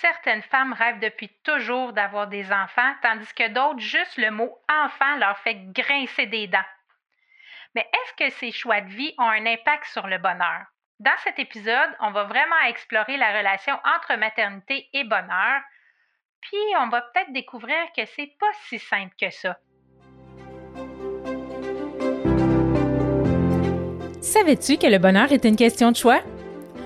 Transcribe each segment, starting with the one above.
Certaines femmes rêvent depuis toujours d'avoir des enfants, tandis que d'autres, juste le mot enfant leur fait grincer des dents. Mais est-ce que ces choix de vie ont un impact sur le bonheur? Dans cet épisode, on va vraiment explorer la relation entre maternité et bonheur, puis on va peut-être découvrir que c'est pas si simple que ça. Savais-tu que le bonheur est une question de choix?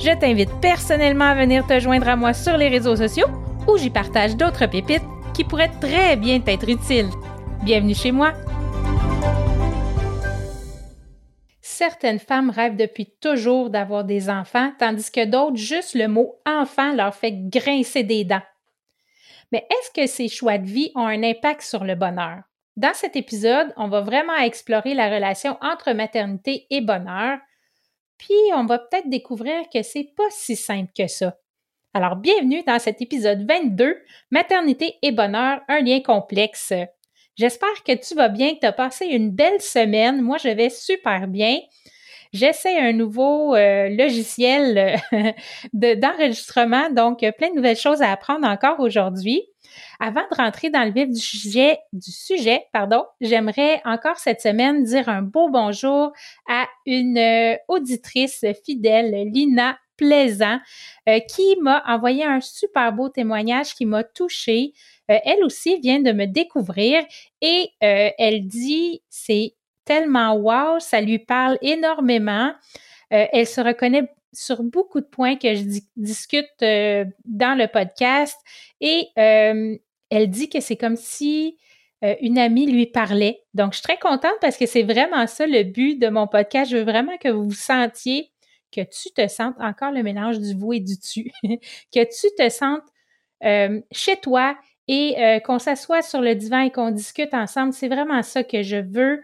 Je t'invite personnellement à venir te joindre à moi sur les réseaux sociaux où j'y partage d'autres pépites qui pourraient très bien t'être utiles. Bienvenue chez moi! Certaines femmes rêvent depuis toujours d'avoir des enfants, tandis que d'autres, juste le mot enfant leur fait grincer des dents. Mais est-ce que ces choix de vie ont un impact sur le bonheur? Dans cet épisode, on va vraiment explorer la relation entre maternité et bonheur, puis on va peut-être découvrir que c'est pas si simple que ça. Alors, bienvenue dans cet épisode 22, Maternité et bonheur, un lien complexe. J'espère que tu vas bien, que tu as passé une belle semaine. Moi, je vais super bien. J'essaie un nouveau euh, logiciel euh, d'enregistrement, donc plein de nouvelles choses à apprendre encore aujourd'hui. Avant de rentrer dans le vif du sujet, du sujet, pardon, j'aimerais encore cette semaine dire un beau bonjour à une euh, auditrice fidèle, Lina Plaisant, euh, qui m'a envoyé un super beau témoignage qui m'a touchée. Euh, elle aussi vient de me découvrir et elle dit c'est tellement wow, ça lui parle énormément. elle se reconnaît sur beaucoup de points que je discute dans le podcast et elle dit que c'est comme si une amie lui parlait. Donc, je suis très contente parce que c'est vraiment ça le but de mon podcast. Je veux vraiment que vous sentiez, que tu te sentes encore le mélange du vous et du tu, que tu te sentes chez toi et qu'on s'assoie sur le divan et qu'on discute ensemble. C'est vraiment ça que je veux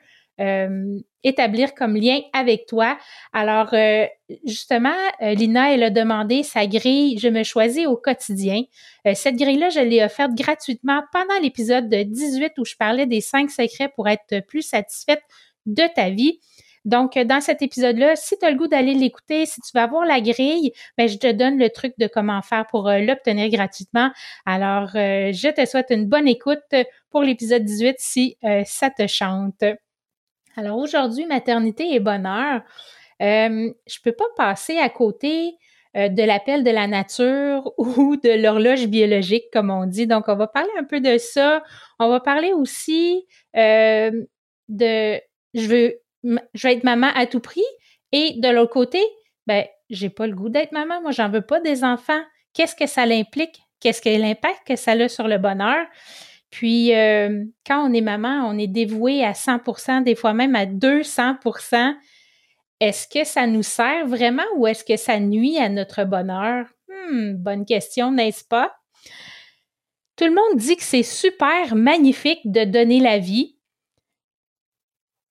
établir comme lien avec toi. Alors, euh, justement, euh, Lina, elle a demandé sa grille Je me choisis au quotidien. Euh, cette grille-là, je l'ai offerte gratuitement pendant l'épisode de 18 où je parlais des cinq secrets pour être plus satisfaite de ta vie. Donc, dans cet épisode-là, si tu as le goût d'aller l'écouter, si tu vas voir la grille, ben, je te donne le truc de comment faire pour l'obtenir gratuitement. Alors, je te souhaite une bonne écoute pour l'épisode 18 si ça te chante. Alors aujourd'hui, maternité et bonheur, euh, je peux pas passer à côté euh, de l'appel de la nature ou de l'horloge biologique, comme on dit. Donc, on va parler un peu de ça. On va parler aussi euh, de je veux, je veux être maman à tout prix. Et de l'autre côté, ben, j'ai pas le goût d'être maman. Moi, j'en veux pas des enfants. Qu'est-ce que ça l'implique? Qu'est-ce que l'impact que ça a sur le bonheur? Puis, euh, quand on est maman, on est dévoué à 100% des fois même à 200% Est-ce que ça nous sert vraiment ou est-ce que ça nuit à notre bonheur? Hmm, bonne question, n'est-ce pas? Tout le monde dit que c'est super magnifique de donner la vie.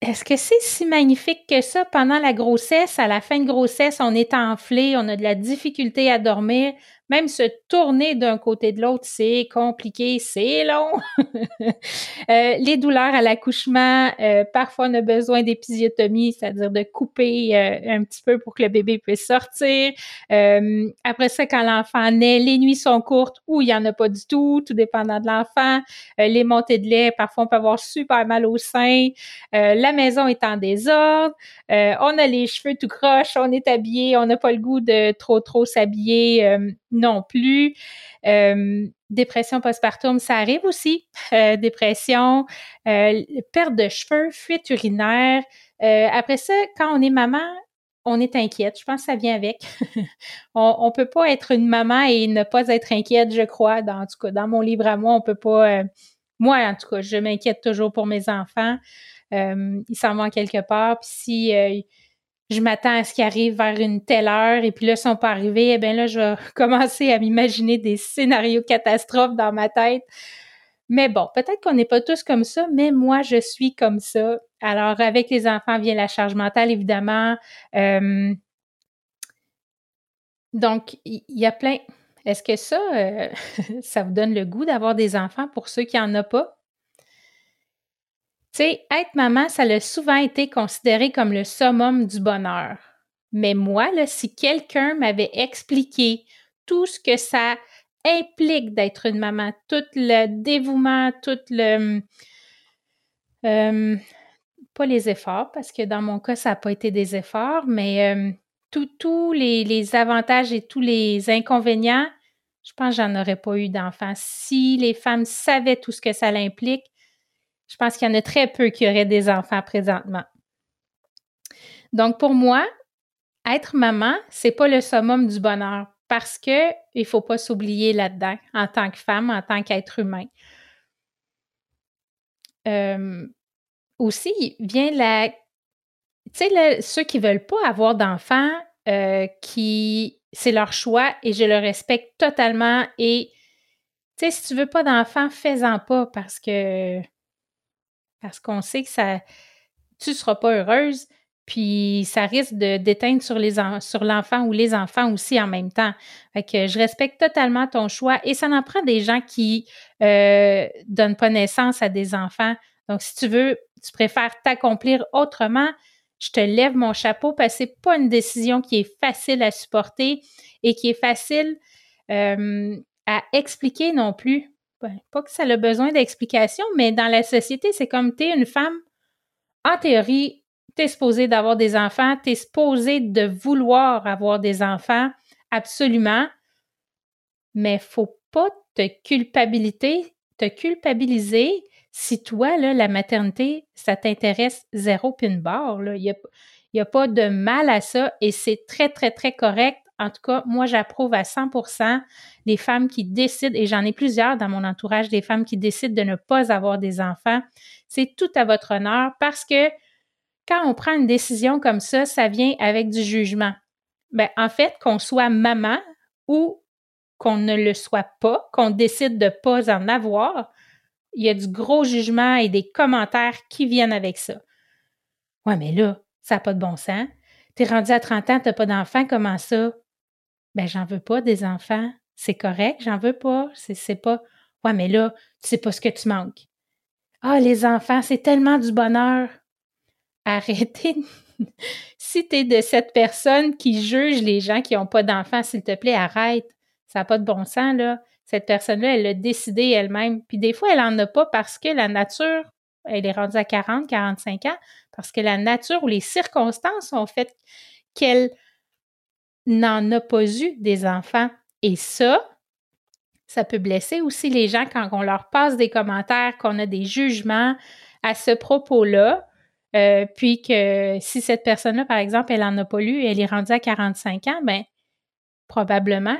Est-ce que c'est si magnifique que ça? Pendant la grossesse? À la fin de grossesse, on est enflé, on a de la difficulté à dormir, même se tourner d'un côté de l'autre, c'est compliqué, c'est long. Euh, les douleurs à l'accouchement, euh, parfois on a besoin d'épisiotomie, c'est-à-dire de couper euh, un petit peu pour que le bébé puisse sortir. après ça, quand l'enfant naît, les nuits sont courtes ou il n'y en a pas du tout, tout dépendant de l'enfant. les montées de lait, parfois on peut avoir super mal au sein. la maison est en désordre. on a les cheveux tout croches, on est habillé, on n'a pas le goût de trop trop s'habiller non plus. Euh, dépression postpartum, ça arrive aussi. Euh, dépression, perte de cheveux, fuite urinaire. après ça, quand on est maman, on est inquiète. Je pense que ça vient avec. on, ne peut pas être une maman et ne pas être inquiète, je crois. Dans, en tout cas, dans mon livre à moi, on peut pas. moi, en tout cas, je m'inquiète toujours pour mes enfants. ils s'en vont quelque part. Puis si je m'attends à ce qu'ils arrivent vers une telle heure et puis là, ils sont pas arrivés, eh bien là, je vais commencer à m'imaginer des scénarios catastrophes dans ma tête. Mais bon, peut-être qu'on n'est pas tous comme ça, mais moi, je suis comme ça. Alors, avec les enfants vient la charge mentale, évidemment. Euh, donc, il y, a plein. Est-ce que ça, euh, ça vous donne le goût d'avoir des enfants pour ceux qui n'en ont pas? Tu sais, être maman, ça a souvent été considéré comme le summum du bonheur. Mais moi, là, si quelqu'un m'avait expliqué tout ce que ça implique d'être une maman, tout le dévouement, tout le... Euh, pas les efforts, parce que dans mon cas, ça n'a pas été des efforts, mais euh, tous les, avantages et tous les inconvénients, je pense que j'en aurais pas eu d'enfants. Si les femmes savaient tout ce que ça implique, je pense qu'il y en a très peu qui auraient des enfants présentement. Donc, pour moi, être maman, c'est pas le summum du bonheur parce que il faut pas s'oublier là-dedans en tant que femme, en tant qu'être humain. Euh, aussi, vient la. Tu sais, ceux qui veulent pas avoir d'enfants, euh, qui. C'est leur choix et je le respecte totalement. Et, tu sais, si tu veux pas d'enfants, fais-en pas parce que parce qu'on sait que ça, tu ne seras pas heureuse, puis ça risque de d'éteindre sur l'enfant ou les enfants aussi en même temps. Je respecte totalement ton choix et ça en prend des gens qui euh, donnent pas naissance à des enfants. Donc si tu veux, tu préfères t'accomplir autrement, je te lève mon chapeau parce que c'est pas une décision qui est facile à supporter et qui est facile euh, à expliquer non plus. Ben, pas que ça a besoin d'explication, mais dans la société, c'est comme tu es une femme, en théorie, tu es supposée d'avoir des enfants, tu es supposée de vouloir avoir des enfants, absolument, mais faut pas te culpabiliser, te culpabiliser si toi, la maternité, ça t'intéresse zéro pin barre. Il n'y a pas de mal à ça et c'est très, très, très correct en tout cas, moi, j'approuve à 100% les femmes qui décident, et j'en ai plusieurs dans mon entourage, des femmes qui décident de ne pas avoir des enfants. C'est tout à votre honneur parce que quand on prend une décision comme ça, ça vient avec du jugement. Ben, en fait, qu'on soit maman ou qu'on ne le soit pas, qu'on décide de ne pas en avoir, il y a du gros jugement et des commentaires qui viennent avec ça. Ouais, mais là, ça n'a pas de bon sens. T'es rendu à 30 ans, t'as pas d'enfant, comment ça? Ben j'en veux pas des enfants. C'est correct, j'en veux pas. C'est pas. Ouais, mais là, tu sais pas ce que tu manques. Ah, les enfants, c'est tellement du bonheur. Arrêtez. si tu de cette personne qui juge les gens qui n'ont pas d'enfants, s'il te plaît, arrête. Ça n'a pas de bon sens, là. Cette personne-là, elle l'a décidé elle-même. Puis des fois, elle n'en a pas parce que la nature, elle est rendue à 40, 45 ans, parce que la nature ou les circonstances ont fait qu'elle n'en a pas eu des enfants. Et ça, ça peut blesser aussi les gens quand on leur passe des commentaires, qu'on a des jugements à ce propos-là. Euh, puis que si cette personne-là, par exemple, elle n'en a pas lu et elle est rendue à 45 ans, ben probablement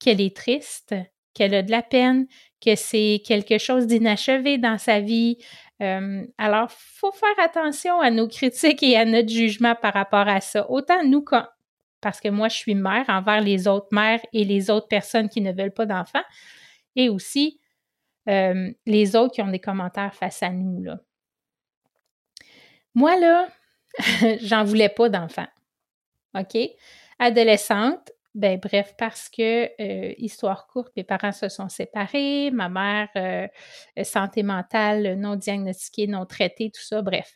qu'elle est triste, qu'elle a de la peine, que c'est quelque chose d'inachevé dans sa vie. Euh, alors, il faut faire attention à nos critiques et à notre jugement par rapport à ça. Autant nous, parce que moi, je suis mère envers les autres mères et les autres personnes qui ne veulent pas d'enfants, et aussi euh, les autres qui ont des commentaires face à nous. Là. Moi, là, j'en voulais pas d'enfants. OK? Adolescente, ben bref, parce que, euh, histoire courte, mes parents se sont séparés, ma mère, euh, santé mentale non diagnostiquée, non traitée, tout ça, bref.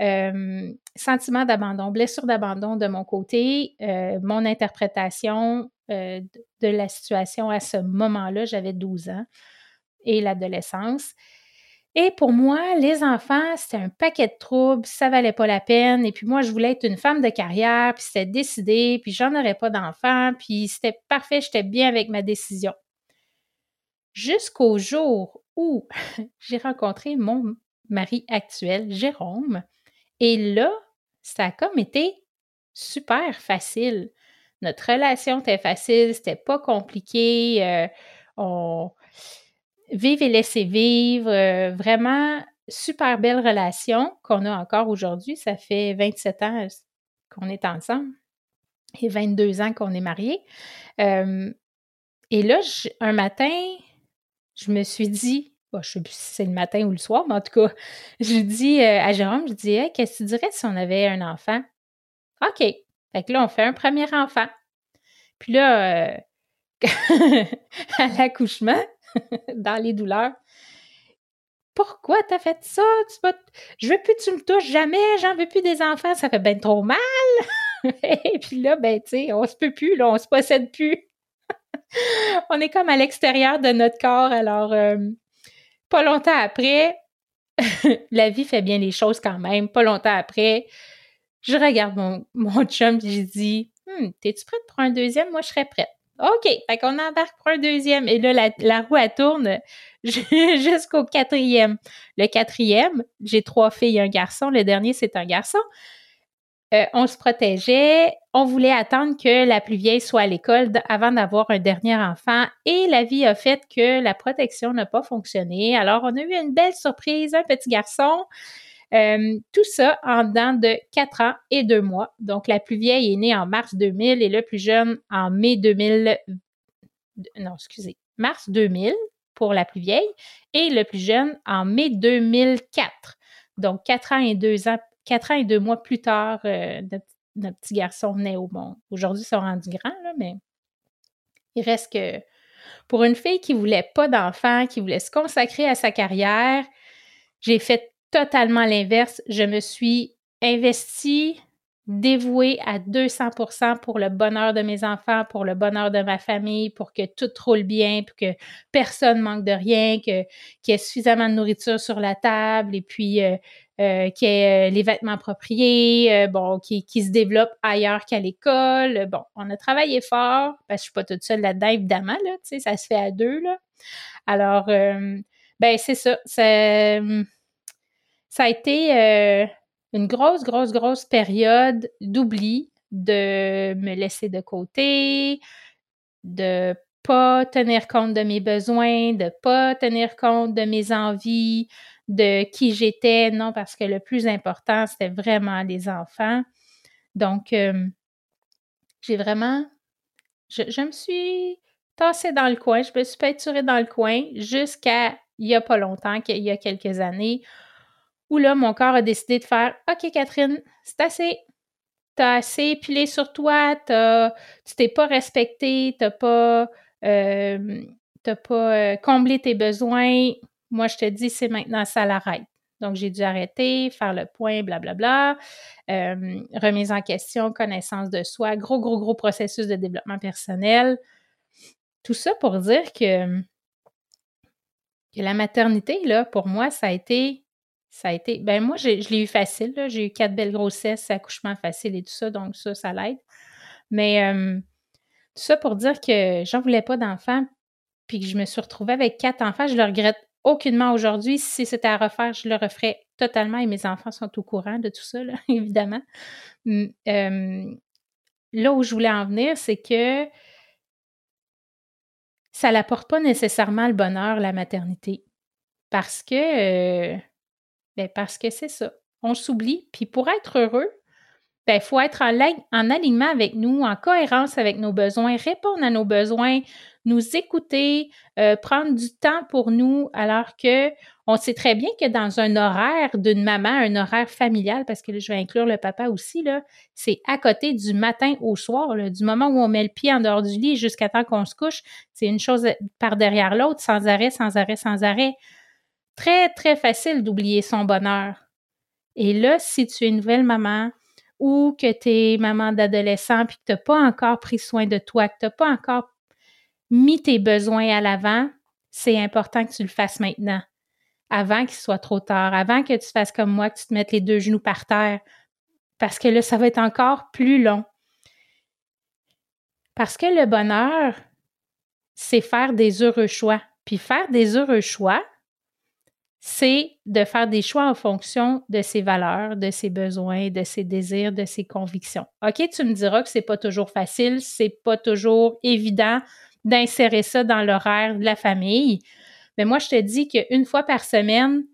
Euh, sentiment d'abandon, blessure d'abandon de mon côté, mon interprétation de la situation à ce moment-là, j'avais 12 ans, et l'adolescence. Et pour moi, les enfants, c'était un paquet de troubles, ça valait pas la peine. Et puis moi, je voulais être une femme de carrière, puis c'était décidé, puis j'en aurais pas d'enfants, puis c'était parfait, j'étais bien avec ma décision. jusqu'au jour où j'ai rencontré mon mari actuel, Jérôme. Et là, ça a comme été super facile. Notre relation était facile, c'était pas compliqué. Euh, on vive et laisser vivre, euh, vraiment super belle relation qu'on a encore aujourd'hui. Ça fait 27 ans qu'on est ensemble et 22 ans qu'on est mariés. Euh, et là, un matin, je me suis dit, je ne sais plus si c'est le matin ou le soir, mais en tout cas, je dis euh, à Jérôme, je dis, qu'est-ce que tu dirais si on avait un enfant? OK. Fait là, on fait un premier enfant. Puis là, euh, à l'accouchement, dans les douleurs, pourquoi t'as fait ça? Tu Je veux plus que tu me touches jamais, j'en veux plus des enfants, ça fait bien trop mal. Et puis là, ben, tu sais, on se peut plus, là, on se possède plus. on est comme à l'extérieur de notre corps, alors euh, pas longtemps après, la vie fait bien les choses quand même. Pas longtemps après, je regarde mon, mon chum et je dis hmm, T'es-tu prête pour un deuxième? Moi, je serais prête. OK, fait qu'on embarque pour un deuxième. Et là, la, roue, elle tourne jusqu'au quatrième. Le quatrième, j'ai trois filles et un garçon. Le dernier, c'est un garçon. Euh, on se protégeait. On voulait attendre que la plus vieille soit à l'école avant d'avoir un dernier enfant. Et la vie a fait que la protection n'a pas fonctionné. Alors, on a eu une belle surprise, un petit garçon. Euh, tout ça en dedans de 4 ans et 2 mois. Donc, la plus vieille est née en mars 2000 et le plus jeune en mai 2000. Non, excusez, mars 2000 pour la plus vieille et le plus jeune en mai 2004. Donc, 4 ans et 2 ans quatre ans et deux mois plus tard, euh, notre, petit garçon naît au monde. Aujourd'hui, ils sont rendus grands, mais il reste que pour une fille qui voulait pas d'enfant, qui voulait se consacrer à sa carrière, j'ai fait totalement l'inverse. Je me suis investie, dévouée à 200% pour le bonheur de mes enfants, pour le bonheur de ma famille, pour que tout roule bien, pour que personne manque de rien, qu'il y ait suffisamment de nourriture sur la table et puis euh, euh, qui est euh, les vêtements appropriés, bon, qui, se développe ailleurs qu'à l'école. Bon, on a travaillé fort, parce que je suis pas toute seule là-dedans, évidemment, là, tu sais, ça se fait à deux, là. Alors, ben, c'est ça, ça a été une grosse, grosse, grosse période d'oubli, de me laisser de côté, de pas tenir compte de mes besoins, de pas tenir compte de mes envies, de qui j'étais, non, parce que le plus important, c'était vraiment les enfants. Donc, euh, j'ai vraiment, je, me suis tassée dans le coin, je me suis peinturée dans le coin jusqu'à il n'y a pas longtemps, il y a quelques années, où là, mon corps a décidé de faire OK, Catherine, c'est assez. T'as assez pilé sur toi, as, tu t'es pas respecté, t'as pas, euh, pas euh, comblé tes besoins, moi, je te dis, c'est maintenant, ça l'arrête. Donc, j'ai dû arrêter, faire le point, blablabla, euh, remise en question, connaissance de soi, gros, gros, gros processus de développement personnel. Tout ça pour dire que, que la maternité, là, pour moi, ça a été, ça a été, ben moi, je l'ai eu facile, j'ai eu quatre belles grossesses, accouchement facile et tout ça, donc ça, ça l'aide. Mais tout ça pour dire que j'en voulais pas d'enfants, puis que je me suis retrouvée avec quatre enfants, je le regrette aucunement aujourd'hui. Si c'était à refaire, je le referais totalement et mes enfants sont au courant de tout ça, évidemment. là où je voulais en venir, c'est que ça n'apporte pas nécessairement le bonheur, la maternité. Parce que, euh, ben parce que c'est ça. On s'oublie. Puis pour être heureux, il ben, faut être en, en, alignement avec nous, en cohérence avec nos besoins, répondre à nos besoins, nous écouter, euh, prendre du temps pour nous, alors que on sait très bien que dans un horaire d'une maman, un horaire familial, parce que je vais inclure le papa aussi, là, c'est à côté du matin au soir, du moment où on met le pied en dehors du lit jusqu'à temps qu'on se couche, c'est une chose par derrière l'autre, sans arrêt, sans arrêt, sans arrêt. Très, très facile d'oublier son bonheur. Et là, si tu es une nouvelle maman, ou que tu es maman d'adolescent puis que tu n'as pas encore pris soin de toi, que tu n'as pas encore mis tes besoins à l'avant, c'est important que tu le fasses maintenant, avant qu'il soit trop tard, avant que tu fasses comme moi, que tu te mettes les deux genoux par terre, parce que là, ça va être encore plus long. Parce que le bonheur, c'est faire des heureux choix. Puis faire des heureux choix, c'est de faire des choix en fonction de ses valeurs, de ses besoins, de ses désirs, de ses convictions. OK, tu me diras que c'est pas toujours facile, c'est pas toujours évident d'insérer ça dans l'horaire de la famille. Mais moi, je te dis qu'une fois par semaine,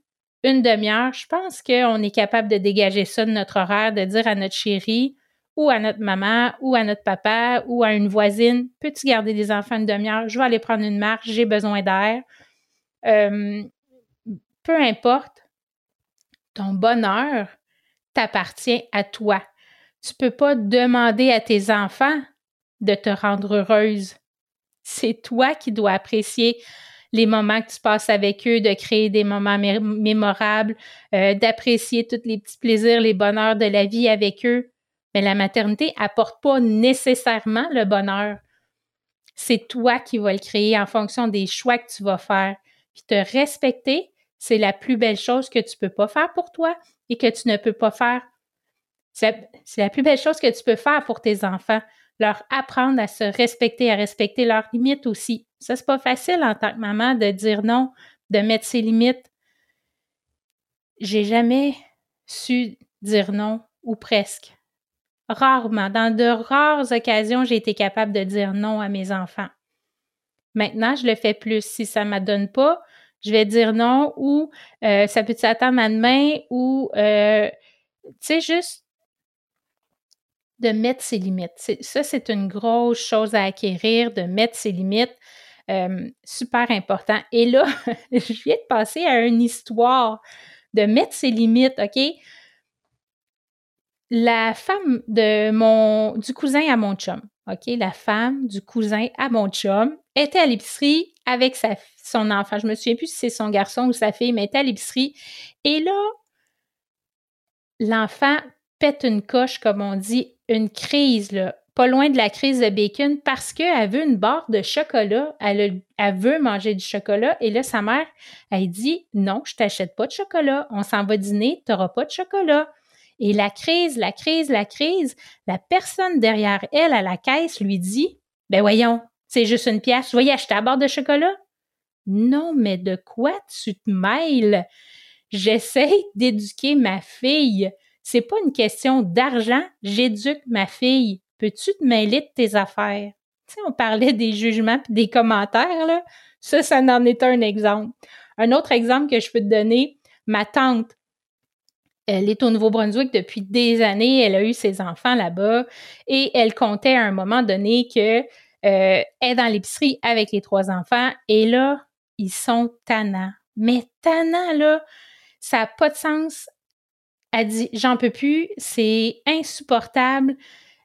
une demi-heure, je pense qu'on est capable de dégager ça de notre horaire, de dire à notre chérie ou à notre maman ou à notre papa ou à une voisine, peux-tu garder les enfants une demi-heure? Je vais aller prendre une marche, j'ai besoin d'air. Euh, peu importe, ton bonheur t'appartient à toi. Tu ne peux pas demander à tes enfants de te rendre heureuse. C'est toi qui dois apprécier les moments que tu passes avec eux, de créer des moments mémorables, euh, d'apprécier tous les petits plaisirs, les bonheurs de la vie avec eux. Mais la maternité apporte pas nécessairement le bonheur. C'est toi qui vas le créer en fonction des choix que tu vas faire. Puis te respecter, c'est la plus belle chose que tu peux pas faire pour toi et que tu ne peux pas faire. C'est la plus belle chose que tu peux faire pour tes enfants leur apprendre à se respecter, à respecter leurs limites aussi. Ça, c'est pas facile en tant que maman de dire non, de mettre ses limites. J'ai jamais su dire non, ou presque. Rarement. Dans de rares occasions, j'ai été capable de dire non à mes enfants. Maintenant, je le fais plus. Si ça ne m'adonne pas, je vais dire non ou euh, ça peut s'attendre à demain ou, euh, tu sais, juste de mettre ses limites. Ça, c'est une grosse chose à acquérir, de mettre ses limites. Euh, super important. Et là, je viens de passer à une histoire de mettre ses limites, OK? La femme de mon, du cousin à mon chum, OK? La femme du cousin à mon chum était à l'épicerie avec sa, son enfant. Je me souviens plus si c'est son garçon ou sa fille, mais était à l'épicerie. Et là, l'enfant pète une coche, comme on dit, une crise, là, pas loin de la crise de bacon, parce qu'elle veut une barre de chocolat. Elle, veut manger du chocolat. Et là, sa mère, elle dit Non, je t'achète pas de chocolat. On s'en va dîner, tu n'auras pas de chocolat. Et la crise, la crise, la crise, la personne derrière elle à la caisse lui dit Ben voyons, c'est juste une pièce, tu vas y acheter la barre de chocolat? Non, mais de quoi tu te mêles? J'essaie d'éduquer ma fille. C'est pas une question d'argent, j'éduque ma fille. Peux-tu te mêler de tes affaires? Tu on parlait des jugements et des commentaires, là. Ça, ça en est un exemple. Un autre exemple que je peux te donner, ma tante, elle est au Nouveau-Brunswick depuis des années, elle a eu ses enfants là-bas et elle comptait à un moment donné que euh, est dans l'épicerie avec les trois enfants et là, ils sont tannants. Mais tannants, là, ça n'a pas de sens. Elle dit J'en peux plus, c'est insupportable.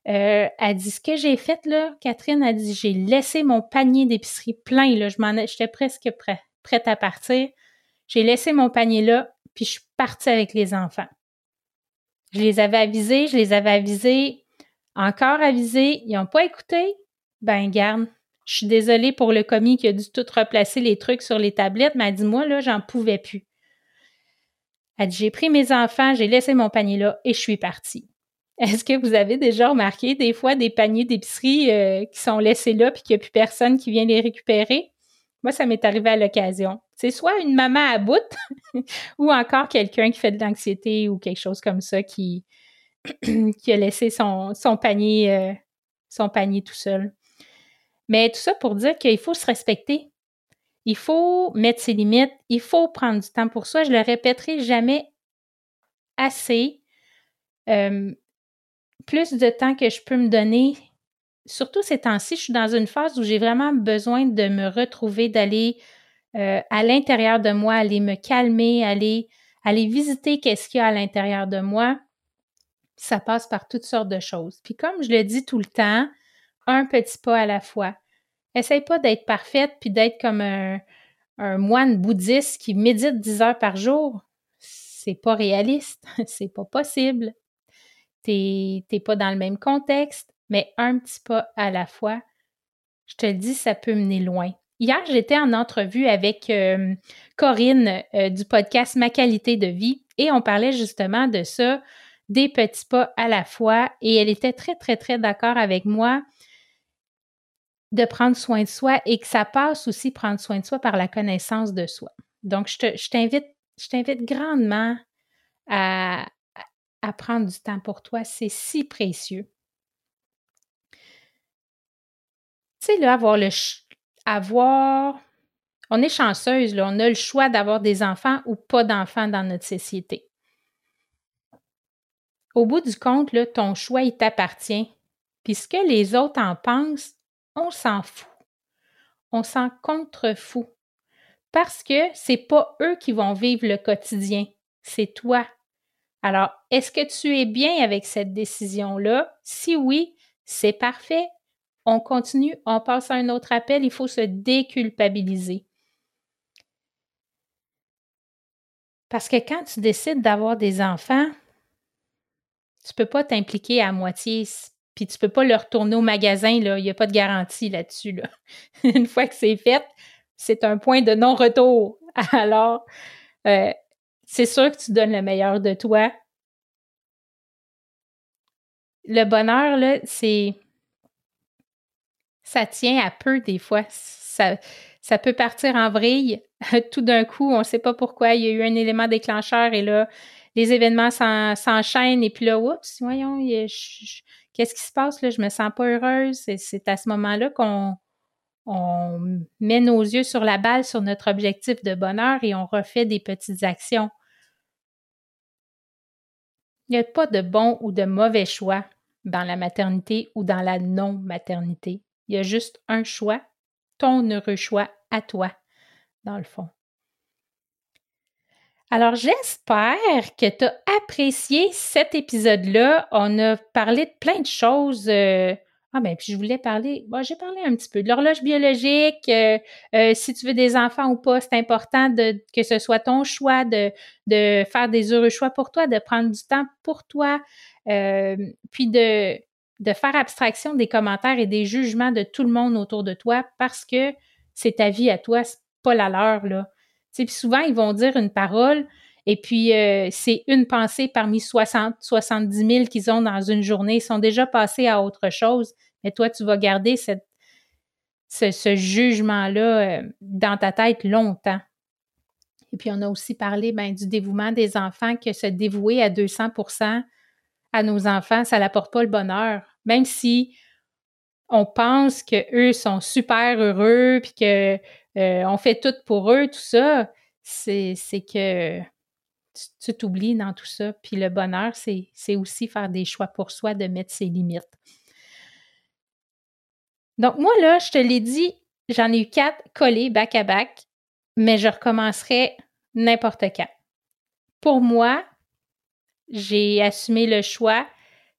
Euh, elle dit Ce que j'ai fait, là, Catherine a dit J'ai laissé mon panier d'épicerie plein, là. J'étais presque prête à partir. J'ai laissé mon panier là, puis je suis partie avec les enfants. Je les avais avisés, je les avais avisés, encore avisés, ils n'ont pas écouté. Ben, garde, je suis désolée pour le commis qui a dû tout replacer les trucs sur les tablettes, mais elle dit Moi, là, j'en pouvais plus. Elle dit, j'ai pris mes enfants, j'ai laissé mon panier là et je suis partie. Est-ce que vous avez déjà remarqué des fois des paniers d'épicerie euh, qui sont laissés là puis qu'il n'y a plus personne qui vient les récupérer? Moi, ça m'est arrivé à l'occasion. C'est soit une maman à bout ou encore quelqu'un qui fait de l'anxiété ou quelque chose comme ça qui, a laissé son panier, euh, son panier tout seul. Mais tout ça pour dire qu'il faut se respecter. Il faut mettre ses limites, il faut prendre du temps pour soi. Je le répéterai jamais assez. Euh, plus de temps que je peux me donner, surtout ces temps-ci, je suis dans une phase où j'ai vraiment besoin de me retrouver, d'aller euh, à l'intérieur de moi, aller me calmer, aller, aller visiter qu'est-ce qu'il y a à l'intérieur de moi. Ça passe par toutes sortes de choses. Puis comme je le dis tout le temps, un petit pas à la fois. Essaye pas d'être parfaite puis d'être comme un, moine bouddhiste qui médite 10 heures par jour. C'est pas réaliste, c'est pas possible. T'es pas dans le même contexte, mais un petit pas à la fois. Je te le dis, ça peut mener loin. Hier, j'étais en entrevue avec euh, Corinne euh, du podcast Ma qualité de vie et on parlait justement de ça, des petits pas à la fois et elle était très, très, très d'accord avec moi de prendre soin de soi et que ça passe aussi prendre soin de soi par la connaissance de soi. Donc, je t'invite, je t'invite grandement à, prendre du temps pour toi. C'est si précieux. Tu sais, là, avoir le avoir. On est chanceuse, on a le choix d'avoir des enfants ou pas d'enfants dans notre société. Au bout du compte, ton choix, il t'appartient. Puis ce que les autres en pensent, on s'en fout. On s'en contrefout. Parce que c'est pas eux qui vont vivre le quotidien, c'est toi. Alors, est-ce que tu es bien avec cette décision-là? Si oui, c'est parfait. On continue, on passe à un autre appel, il faut se déculpabiliser. Parce que quand tu décides d'avoir des enfants, tu ne peux pas t'impliquer à moitié, puis tu peux pas le retourner au magasin, là. il n'y a pas de garantie là-dessus. Là. Une fois que c'est fait, c'est un point de non-retour. Alors, euh, c'est sûr que tu donnes le meilleur de toi. Le bonheur, là, c'est ça tient à peu des fois. Ça, ça peut partir en vrille. Tout d'un coup, on ne sait pas pourquoi, il y a eu un élément déclencheur et là, les événements s'enchaînent et puis là, oups, voyons, qu'est-ce qui se passe là? Je me sens pas heureuse. C'est à ce moment-là qu'on on met nos yeux sur la balle, sur notre objectif de bonheur et on refait des petites actions. Il n'y a pas de bon ou de mauvais choix dans la maternité ou dans la non-maternité. Il y a juste un choix, ton heureux choix à toi, dans le fond. Alors, j'espère que tu as apprécié cet épisode-là. On a parlé de plein de choses. Euh, ah ben, puis je voulais parler, bon, j'ai parlé un petit peu de l'horloge biologique, euh, euh, si tu veux des enfants ou pas, c'est important que ce soit ton choix de, de faire des heureux choix pour toi, de prendre du temps pour toi, puis de, de faire abstraction des commentaires et des jugements de tout le monde autour de toi parce que c'est ta vie à toi, c'est pas la leur, là. Souvent, ils vont dire une parole et puis euh, c'est une pensée parmi 60, 70 000 qu'ils ont dans une journée. Ils sont déjà passés à autre chose, mais toi, tu vas garder ce, jugement-là euh, dans ta tête longtemps. Et puis, on a aussi parlé ben, du dévouement des enfants, que se dévouer à 200% à nos enfants, ça n'apporte pas le bonheur. Même si on pense qu'eux sont super heureux, puis qu'on euh, fait tout pour eux, tout ça, c'est que tu t'oublies dans tout ça. Puis le bonheur, c'est aussi faire des choix pour soi, de mettre ses limites. Donc, moi, là, je te l'ai dit, j'en ai eu quatre collés back à back, mais je recommencerai n'importe quand. Pour moi, j'ai assumé le choix.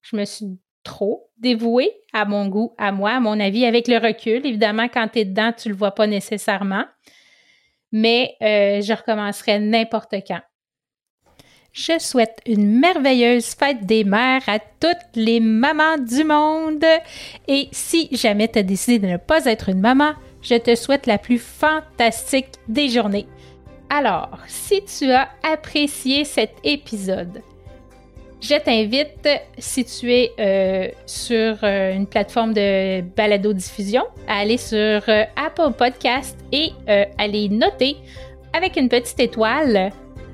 Je me suis trop dévouée à mon goût, à moi, à mon avis, avec le recul. Évidemment, quand tu es dedans, tu ne le vois pas nécessairement. Mais euh, je recommencerai n'importe quand. Je souhaite une merveilleuse fête des mères à toutes les mamans du monde. Et si jamais tu as décidé de ne pas être une maman, je te souhaite la plus fantastique des journées. Alors, si tu as apprécié cet épisode, je t'invite, si tu es euh, sur euh, une plateforme de balado-diffusion, à aller sur euh, Apple Podcast et aller noter avec une petite étoile,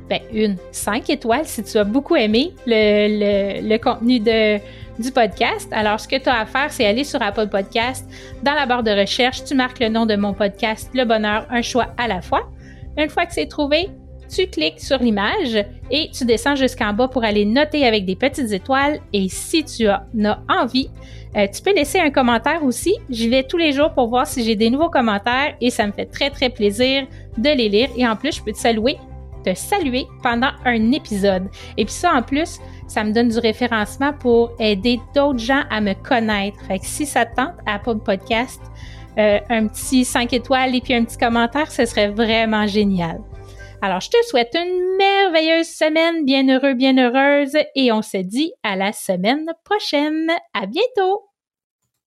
ben une, cinq étoiles si tu as beaucoup aimé le, contenu du podcast. Alors, ce que tu as à faire, c'est aller sur Apple Podcast. Dans la barre de recherche, tu marques le nom de mon podcast, Le Bonheur, un choix à la fois. Une fois que c'est trouvé, tu cliques sur l'image et tu descends jusqu'en bas pour aller noter avec des petites étoiles. Et si tu as, envie, euh, tu peux laisser un commentaire aussi. J'y vais tous les jours pour voir si j'ai des nouveaux commentaires et ça me fait très très plaisir de les lire. Et en plus, je peux te saluer, te saluer pendant un épisode. Et puis ça, en plus, ça me donne du référencement pour aider d'autres gens à me connaître. Fait que si ça te tente, Apple Podcast, euh, un petit 5 étoiles et puis un petit commentaire, ce serait vraiment génial. Alors, je te souhaite une merveilleuse semaine, bien heureux, bien heureuse, et on se dit à la semaine prochaine. À bientôt!